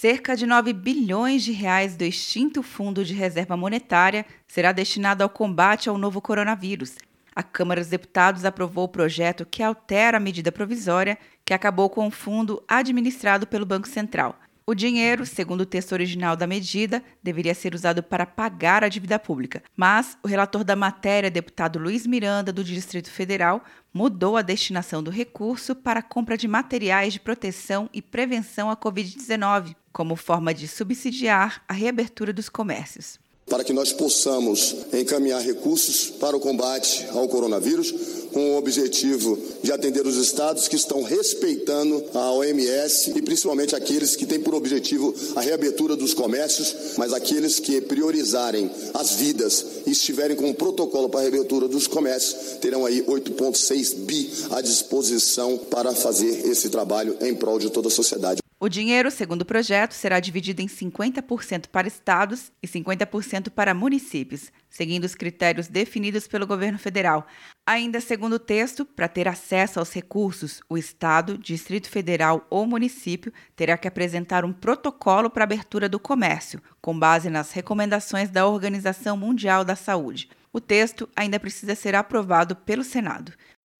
Cerca de 9 bilhões de reais do extinto Fundo de Reserva Monetária será destinado ao combate ao novo coronavírus. A Câmara dos Deputados aprovou o projeto que altera a medida provisória que acabou com o fundo administrado pelo Banco Central. O dinheiro, segundo o texto original da medida, deveria ser usado para pagar a dívida pública, mas o relator da matéria, deputado Luiz Miranda, do Distrito Federal, mudou a destinação do recurso para a compra de materiais de proteção e prevenção à Covid-19, como forma de subsidiar a reabertura dos comércios para que nós possamos encaminhar recursos para o combate ao coronavírus, com o objetivo de atender os estados que estão respeitando a OMS e principalmente aqueles que têm por objetivo a reabertura dos comércios, mas aqueles que priorizarem as vidas e estiverem com um protocolo para a reabertura dos comércios terão aí 8,6 bi à disposição para fazer esse trabalho em prol de toda a sociedade. O dinheiro, segundo o projeto, será dividido em 50% para estados e 50% para municípios, seguindo os critérios definidos pelo governo federal. Ainda segundo o texto, para ter acesso aos recursos, o estado, Distrito Federal ou município terá que apresentar um protocolo para abertura do comércio, com base nas recomendações da Organização Mundial da Saúde. O texto ainda precisa ser aprovado pelo Senado.